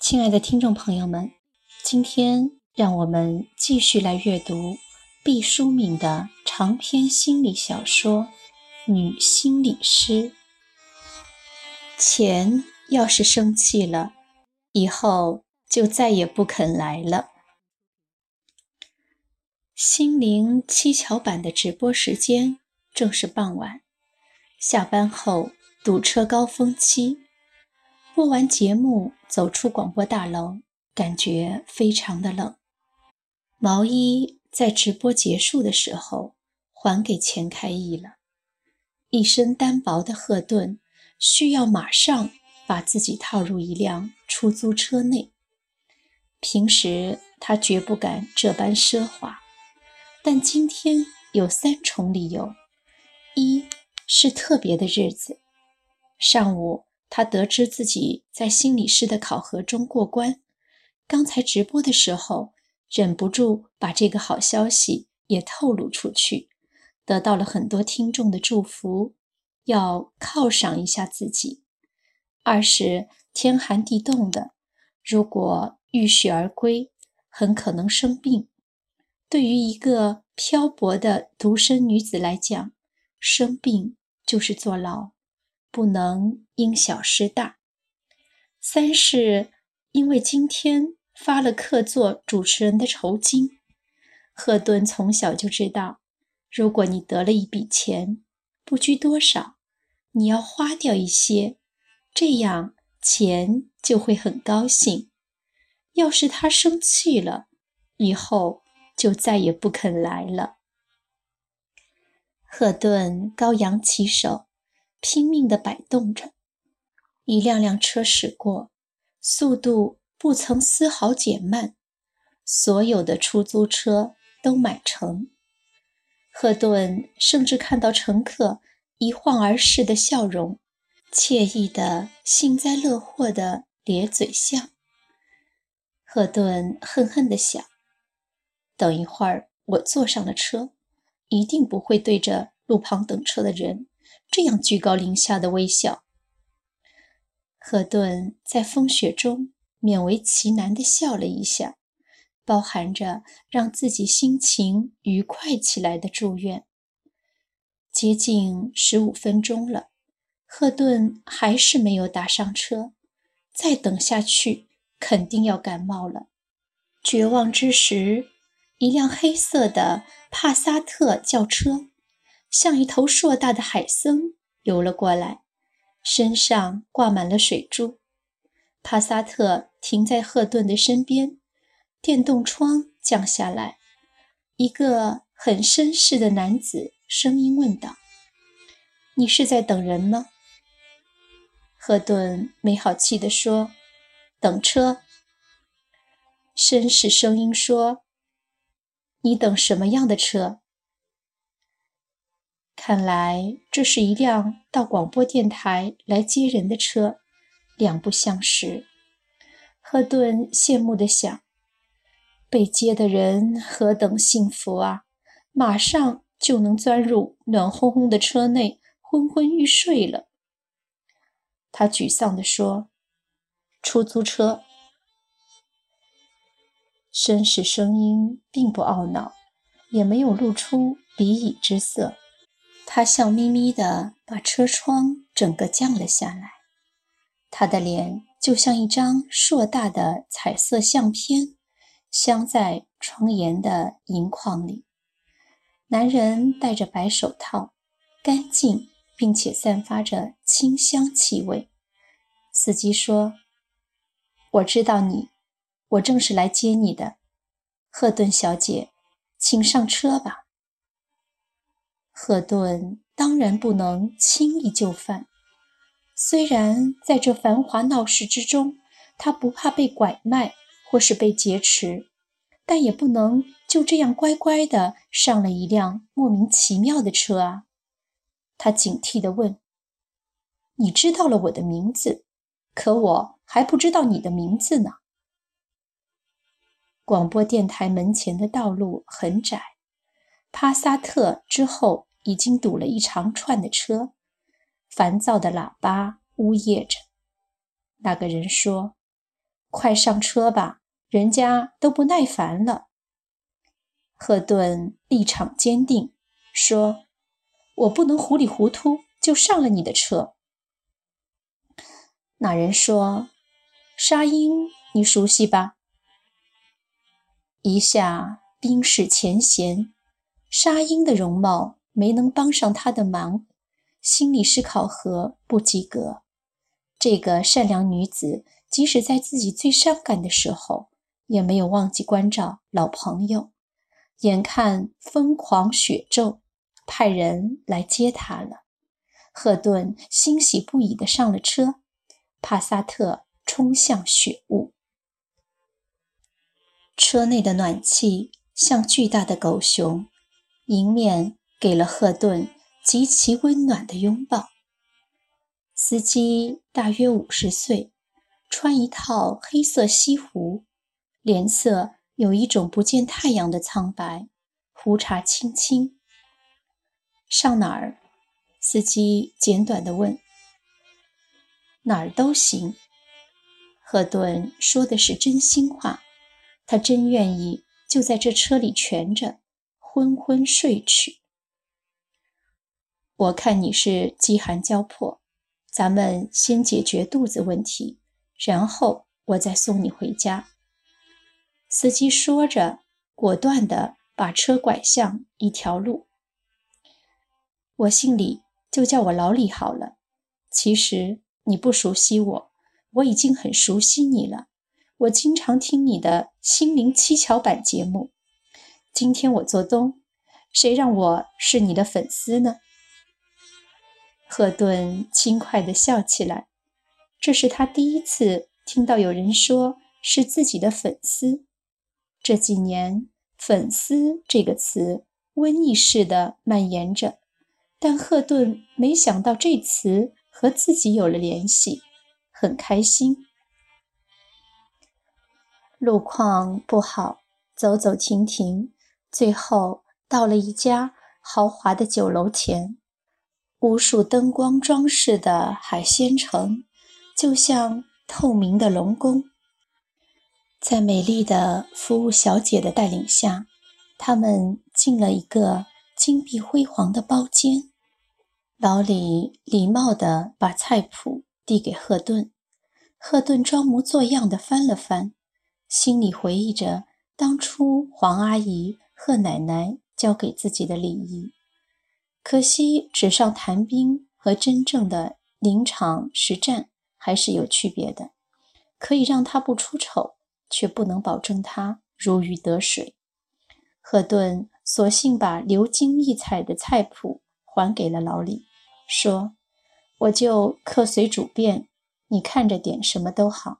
亲爱的听众朋友们，今天让我们继续来阅读毕淑敏的长篇心理小说《女心理师》。钱要是生气了，以后就再也不肯来了。心灵七巧板的直播时间正是傍晚，下班后堵车高峰期。播完节目，走出广播大楼，感觉非常的冷。毛衣在直播结束的时候还给钱开义了。一身单薄的赫顿需要马上把自己套入一辆出租车内。平时他绝不敢这般奢华，但今天有三重理由：一是特别的日子，上午。他得知自己在心理师的考核中过关，刚才直播的时候忍不住把这个好消息也透露出去，得到了很多听众的祝福，要犒赏一下自己。二是天寒地冻的，如果浴血而归，很可能生病。对于一个漂泊的独身女子来讲，生病就是坐牢。不能因小失大。三是因为今天发了客座主持人的酬金，赫顿从小就知道，如果你得了一笔钱，不拘多少，你要花掉一些，这样钱就会很高兴。要是他生气了，以后就再也不肯来了。赫顿高扬起手。拼命地摆动着，一辆辆车驶过，速度不曾丝毫减慢。所有的出租车都满乘。赫顿甚至看到乘客一晃而逝的笑容，惬意的幸灾乐祸的咧嘴笑。赫顿恨恨地想：等一会儿我坐上了车，一定不会对着路旁等车的人。这样居高临下的微笑，赫顿在风雪中勉为其难地笑了一下，包含着让自己心情愉快起来的祝愿。接近十五分钟了，赫顿还是没有打上车，再等下去肯定要感冒了。绝望之时，一辆黑色的帕萨特轿车。像一头硕大的海参游了过来，身上挂满了水珠。帕萨特停在赫顿的身边，电动窗降下来，一个很绅士的男子声音问道：“你是在等人吗？”赫顿没好气地说：“等车。”绅士声音说：“你等什么样的车？”看来这是一辆到广播电台来接人的车，两不相识。赫顿羡慕地想：被接的人何等幸福啊！马上就能钻入暖烘烘的车内，昏昏欲睡了。他沮丧地说：“出租车。”绅士声音并不懊恼，也没有露出鄙夷之色。他笑眯眯地把车窗整个降了下来，他的脸就像一张硕大的彩色相片，镶在窗沿的银框里。男人戴着白手套，干净并且散发着清香气味。司机说：“我知道你，我正是来接你的，赫顿小姐，请上车吧。”赫顿当然不能轻易就范。虽然在这繁华闹市之中，他不怕被拐卖或是被劫持，但也不能就这样乖乖的上了一辆莫名其妙的车啊？他警惕地问：“你知道了我的名字，可我还不知道你的名字呢。”广播电台门前的道路很窄，帕萨特之后已经堵了一长串的车，烦躁的喇叭呜咽着。那个人说：“快上车吧，人家都不耐烦了。”赫顿立场坚定，说：“我不能糊里糊涂就上了你的车。”那人说：“沙鹰，你熟悉吧？”一下冰释前嫌，沙鹰的容貌没能帮上他的忙，心理师考核不及格。这个善良女子，即使在自己最伤感的时候，也没有忘记关照老朋友。眼看疯狂雪骤，派人来接他了。赫顿欣喜不已地上了车，帕萨特冲向雪雾。车内的暖气像巨大的狗熊，迎面给了赫顿极其温暖的拥抱。司机大约五十岁，穿一套黑色西服，脸色有一种不见太阳的苍白，胡茬青青。上哪儿？司机简短地问。哪儿都行。赫顿说的是真心话。他真愿意就在这车里蜷着，昏昏睡去。我看你是饥寒交迫，咱们先解决肚子问题，然后我再送你回家。司机说着，果断地把车拐向一条路。我姓李，就叫我老李好了。其实你不熟悉我，我已经很熟悉你了。我经常听你的心灵七巧板节目。今天我做东，谁让我是你的粉丝呢？赫顿轻快地笑起来，这是他第一次听到有人说是自己的粉丝。这几年，“粉丝”这个词瘟疫似的蔓延着，但赫顿没想到这词和自己有了联系，很开心。路况不好，走走停停，最后到了一家豪华的酒楼前。无数灯光装饰的海鲜城，就像透明的龙宫。在美丽的服务小姐的带领下，他们进了一个金碧辉煌的包间。老李礼貌地把菜谱递给赫顿，赫顿装模作样地翻了翻。心里回忆着当初黄阿姨、贺奶奶教给自己的礼仪，可惜纸上谈兵和真正的临场实战还是有区别的，可以让他不出丑，却不能保证他如鱼得水。赫顿索性把流金溢彩的菜谱还给了老李，说：“我就客随主便，你看着点什么都好。”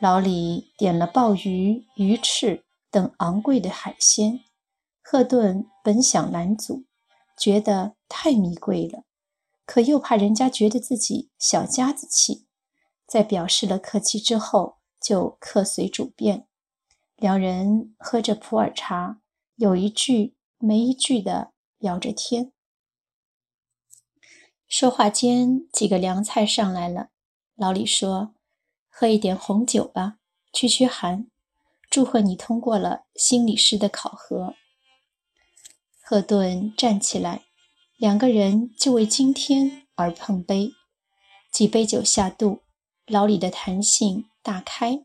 老李点了鲍鱼、鱼翅等昂贵的海鲜，赫顿本想拦阻，觉得太迷贵了，可又怕人家觉得自己小家子气，在表示了客气之后，就客随主便。两人喝着普洱茶，有一句没一句的聊着天。说话间，几个凉菜上来了，老李说。喝一点红酒吧，驱驱寒。祝贺你通过了心理师的考核。赫顿站起来，两个人就为今天而碰杯。几杯酒下肚，老李的弹性大开。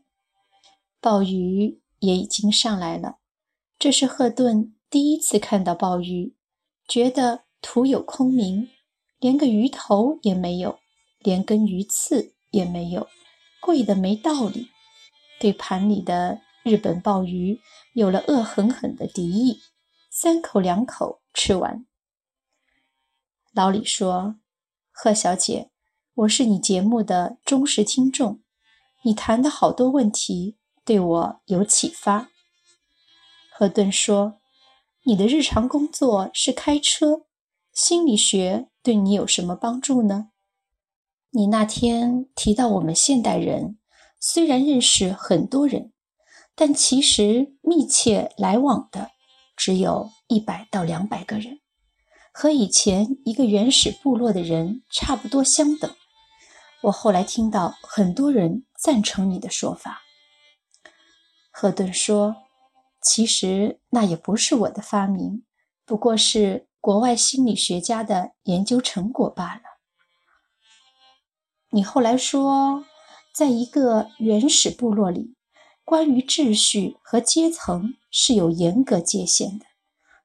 鲍鱼也已经上来了，这是赫顿第一次看到鲍鱼，觉得徒有空名，连个鱼头也没有，连根鱼刺也没有。贵的没道理，对盘里的日本鲍鱼有了恶狠狠的敌意，三口两口吃完。老李说：“贺小姐，我是你节目的忠实听众，你谈的好多问题对我有启发。”赫顿说：“你的日常工作是开车，心理学对你有什么帮助呢？你那天提到我们现代人虽然认识很多人，但其实密切来往的只有一百到两百个人，和以前一个原始部落的人差不多相等。我后来听到很多人赞成你的说法。”赫顿说。其实那也不是我的发明，不过是国外心理学家的研究成果罢了。你后来说，在一个原始部落里，关于秩序和阶层是有严格界限的，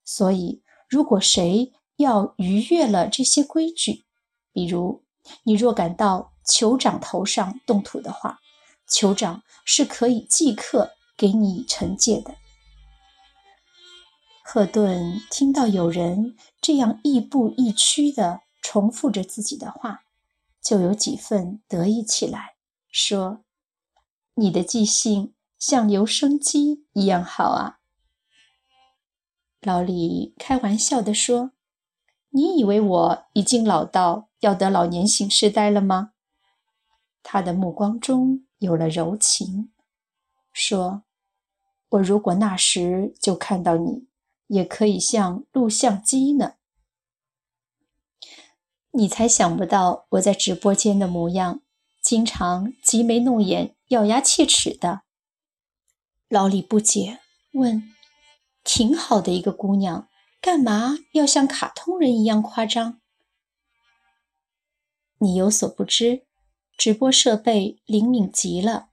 所以如果谁要逾越了这些规矩，比如你若敢到酋长头上动土的话，酋长是可以即刻给你惩戒的。赫顿听到有人这样亦步亦趋地重复着自己的话，就有几分得意起来，说：“你的记性像留声机一样好啊。”老李开玩笑地说：“你以为我已经老到要得老年性痴呆了吗？”他的目光中有了柔情，说：“我如果那时就看到你。”也可以像录像机呢。你才想不到我在直播间的模样，经常挤眉弄眼、咬牙切齿的。老李不解问：“挺好的一个姑娘，干嘛要像卡通人一样夸张？”你有所不知，直播设备灵敏极了，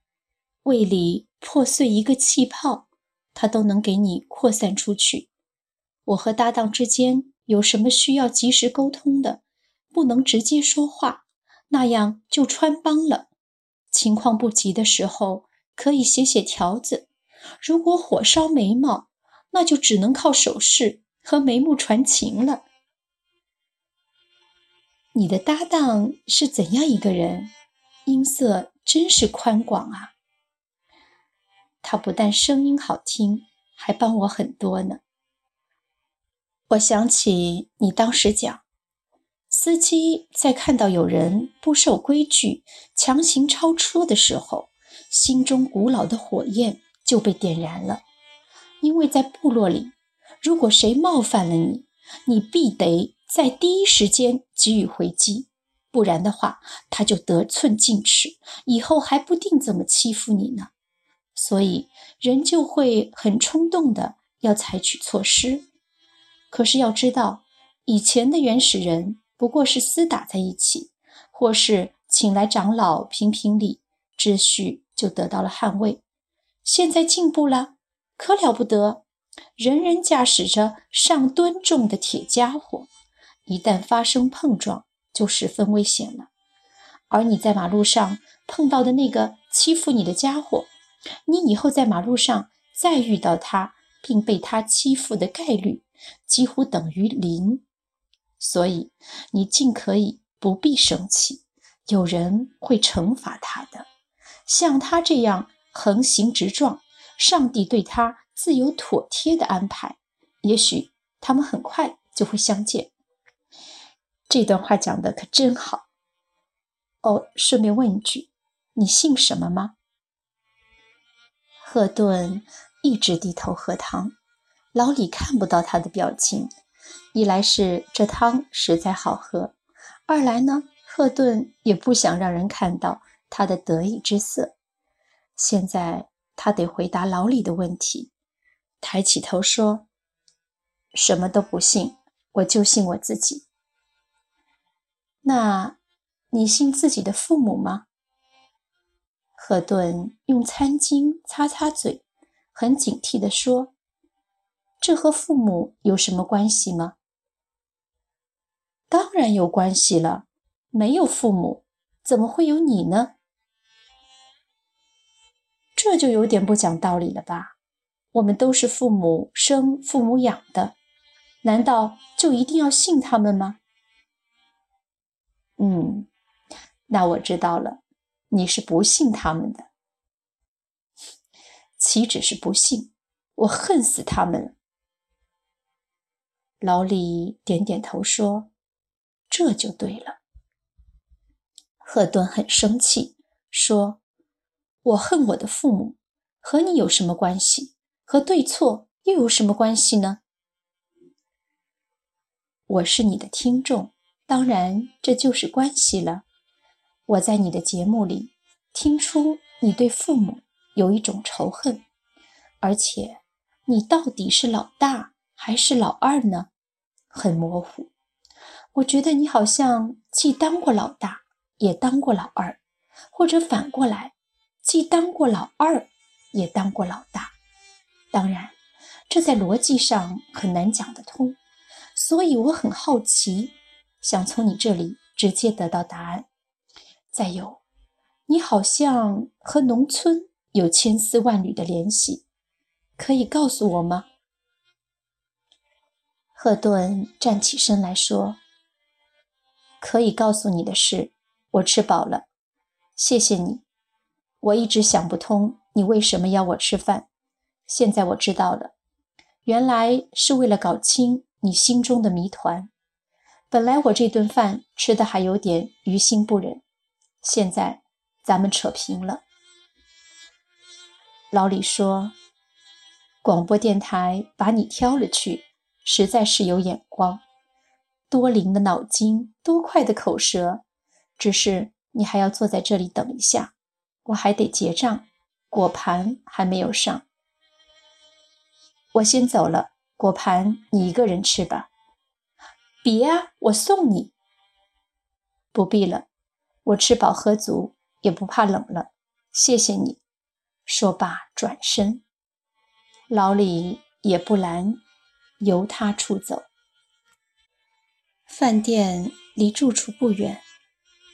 胃里破碎一个气泡，它都能给你扩散出去。我和搭档之间有什么需要及时沟通的，不能直接说话，那样就穿帮了。情况不急的时候，可以写写条子；如果火烧眉毛，那就只能靠手势和眉目传情了。你的搭档是怎样一个人？音色真是宽广啊！他不但声音好听，还帮我很多呢。我想起你当时讲，司机在看到有人不守规矩、强行超车的时候，心中古老的火焰就被点燃了。因为在部落里，如果谁冒犯了你，你必得在第一时间给予回击，不然的话，他就得寸进尺，以后还不定怎么欺负你呢。所以人就会很冲动的要采取措施。可是要知道，以前的原始人不过是厮打在一起，或是请来长老评评理，秩序就得到了捍卫。现在进步了，可了不得，人人驾驶着上吨重的铁家伙，一旦发生碰撞，就十分危险了。而你在马路上碰到的那个欺负你的家伙，你以后在马路上再遇到他，并被他欺负的概率。几乎等于零，所以你尽可以不必生气，有人会惩罚他的。像他这样横行直撞，上帝对他自有妥帖的安排。也许他们很快就会相见。这段话讲的可真好。哦，顺便问一句，你姓什么吗？赫顿一直低头喝汤。老李看不到他的表情，一来是这汤实在好喝，二来呢，赫顿也不想让人看到他的得意之色。现在他得回答老李的问题，抬起头说：“什么都不信，我就信我自己。那，你信自己的父母吗？”赫顿用餐巾擦擦嘴，很警惕地说。这和父母有什么关系吗？当然有关系了。没有父母，怎么会有你呢？这就有点不讲道理了吧？我们都是父母生、父母养的，难道就一定要信他们吗？嗯，那我知道了，你是不信他们的。岂止是不信？我恨死他们了。老李点点头说：“这就对了。”赫顿很生气，说：“我恨我的父母，和你有什么关系？和对错又有什么关系呢？”我是你的听众，当然这就是关系了。我在你的节目里听出你对父母有一种仇恨，而且你到底是老大还是老二呢？很模糊。我觉得你好像既当过老大，也当过老二，或者反过来，既当过老二，也当过老大。当然，这在逻辑上很难讲得通。所以我很好奇，想从你这里直接得到答案。再有，你好像和农村有千丝万缕的联系，可以告诉我吗？赫顿站起身来说：“可以告诉你的是，我吃饱了，谢谢你。我一直想不通你为什么要我吃饭，现在我知道了，原来是为了搞清。”你心中的谜团，本来我这顿饭吃的还有点于心不忍，现在咱们扯平了。老李说：“广播电台把你挑了去，实在是有眼光，多灵的脑筋，多快的口舌。只是你还要坐在这里等一下，我还得结账，果盘还没有上，我先走了。”果盘你一个人吃吧，别啊，我送你。不必了，我吃饱喝足，也不怕冷了。谢谢你。说罢转身，老李也不拦，由他出走。饭店离住处不远，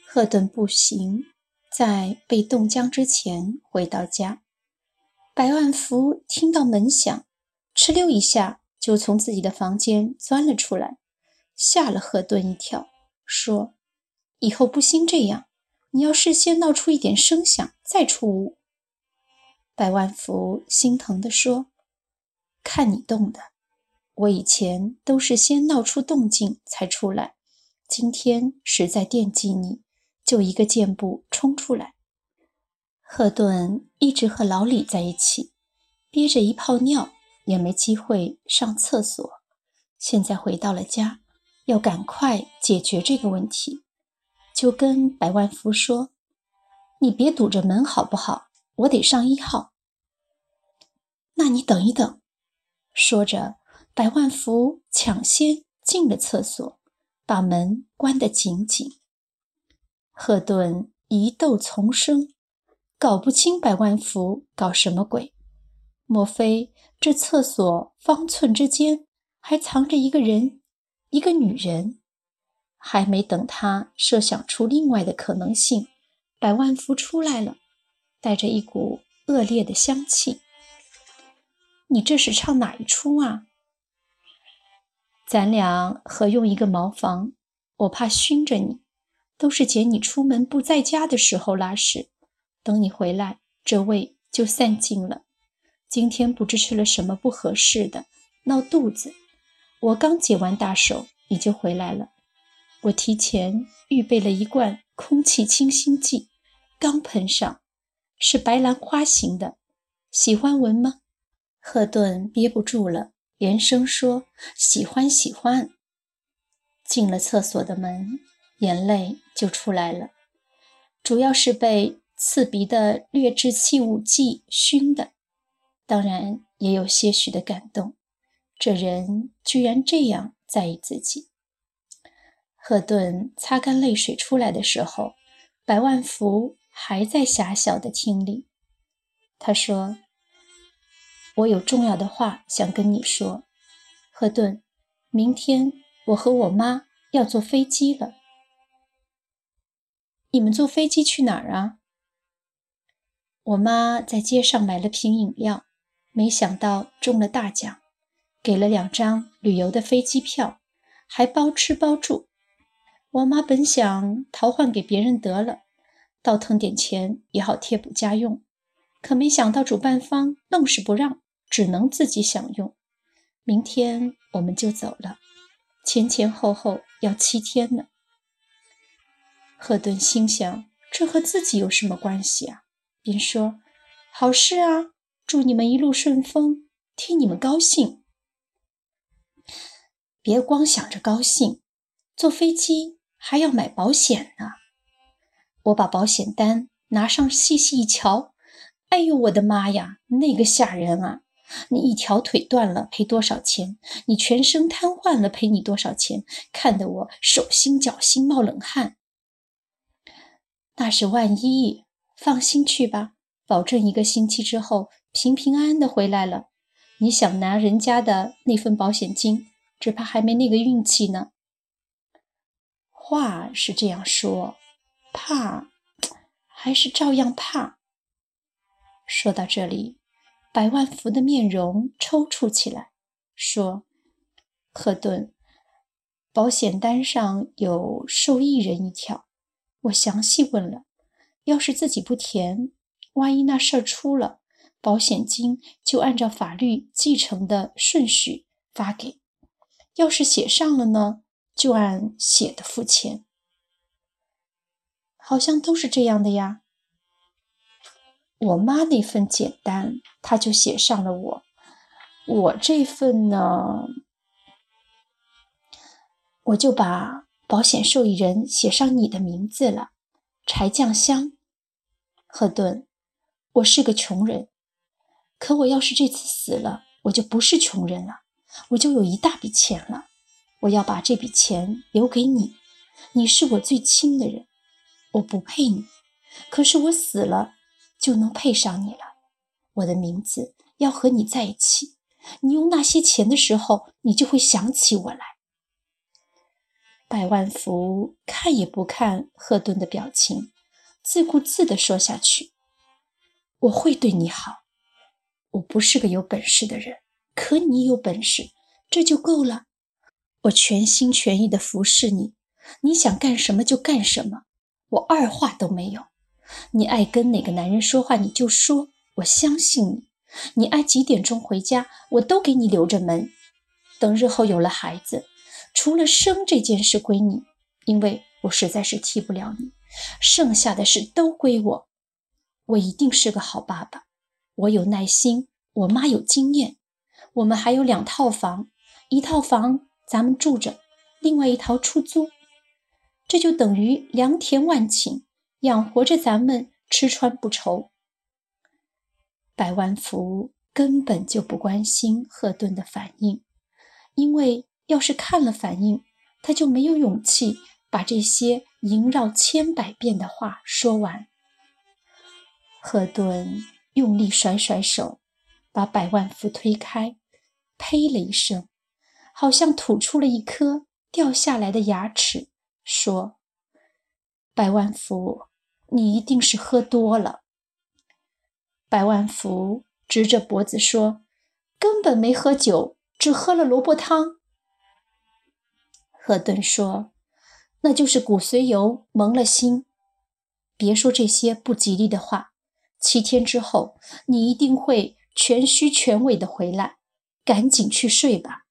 赫顿步行，在被冻僵之前回到家。百万福听到门响，哧溜一下。就从自己的房间钻了出来，吓了赫顿一跳，说：“以后不兴这样，你要事先闹出一点声响再出屋。”百万福心疼地说：“看你冻的，我以前都是先闹出动静才出来，今天实在惦记你，就一个箭步冲出来。”赫顿一直和老李在一起，憋着一泡尿。也没机会上厕所，现在回到了家，要赶快解决这个问题，就跟百万福说：“你别堵着门好不好？我得上一号。”那你等一等。说着，百万福抢先进了厕所，把门关得紧紧。赫顿疑窦丛生，搞不清百万福搞什么鬼。莫非这厕所方寸之间还藏着一个人，一个女人？还没等他设想出另外的可能性，百万福出来了，带着一股恶劣的香气。你这是唱哪一出啊？咱俩合用一个茅房，我怕熏着你，都是捡你出门不在家的时候拉屎，等你回来，这味就散尽了。今天不知吃了什么不合适的，闹肚子。我刚解完大手，你就回来了。我提前预备了一罐空气清新剂，刚喷上，是白兰花型的，喜欢闻吗？赫顿憋不住了，连声说：“喜欢，喜欢。”进了厕所的门，眼泪就出来了，主要是被刺鼻的劣质气雾剂熏的。当然也有些许的感动，这人居然这样在意自己。赫顿擦干泪水出来的时候，百万福还在狭小的厅里。他说：“我有重要的话想跟你说，赫顿。明天我和我妈要坐飞机了。你们坐飞机去哪儿啊？”我妈在街上买了瓶饮料。没想到中了大奖，给了两张旅游的飞机票，还包吃包住。我妈本想逃换给别人得了，倒腾点钱也好贴补家用，可没想到主办方愣是不让，只能自己享用。明天我们就走了，前前后后要七天呢。赫顿心想，这和自己有什么关系啊？便说：“好事啊，祝你们一路顺风，替你们高兴。别光想着高兴，坐飞机还要买保险呢。”我把保险单拿上细细一瞧，哎呦，我的妈呀，那个吓人啊！你一条腿断了赔多少钱？你全身瘫痪了赔你多少钱？看得我手心脚心冒冷汗。那是万一，放心去吧，保证一个星期之后平平安安的回来了。你想拿人家的那份保险金，只怕还没那个运气呢。话是这样说，怕还是照样怕。说到这里。百万福的面容抽搐起来，说：“赫顿，保险单上有受益人一条，我详细问了，要是自己不填，万一那事儿出了，保险金就按照法律继承的顺序发给；要是写上了呢，就按写的付钱。好像都是这样的呀。”我妈那份简单，她就写上了我。我这份呢，我就把保险受益人写上你的名字了。柴酱香，赫顿，我是个穷人，可我要是这次死了，我就不是穷人了，我就有一大笔钱了。我要把这笔钱留给你，你是我最亲的人，我不配你，可是我死了。就能配上你了，我的名字要和你在一起。你用那些钱的时候，你就会想起我来。百万福看也不看赫顿的表情，自顾自地说下去：“我会对你好。我不是个有本事的人，可你有本事，这就够了。我全心全意地服侍你，你想干什么就干什么，我二话都没有。”你爱跟哪个男人说话，你就说，我相信你。你爱几点钟回家，我都给你留着门。等日后有了孩子，除了生这件事归你，因为我实在是替不了你，剩下的事都归我。我一定是个好爸爸。我有耐心，我妈有经验。我们还有两套房，一套房咱们住着，另外一套出租，这就等于良田万顷。养活着咱们吃穿不愁。百万福根本就不关心赫顿的反应，因为要是看了反应，他就没有勇气把这些萦绕千百遍的话说完。赫顿用力甩甩手，把百万福推开，呸了一声，好像吐出了一颗掉下来的牙齿，说：“百万福。”你一定是喝多了。百万福直着脖子说：“根本没喝酒，只喝了萝卜汤。”赫顿说：“那就是骨髓油蒙了心。别说这些不吉利的话。七天之后，你一定会全虚全尾的回来。赶紧去睡吧。”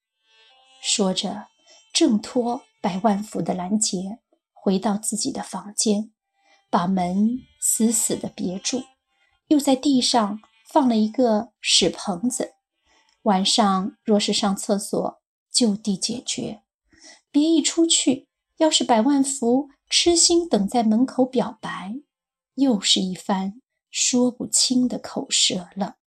说着，挣脱百万福的拦截，回到自己的房间。把门死死地别住，又在地上放了一个屎盆子。晚上若是上厕所，就地解决，别一出去，要是百万福痴心等在门口表白，又是一番说不清的口舌了。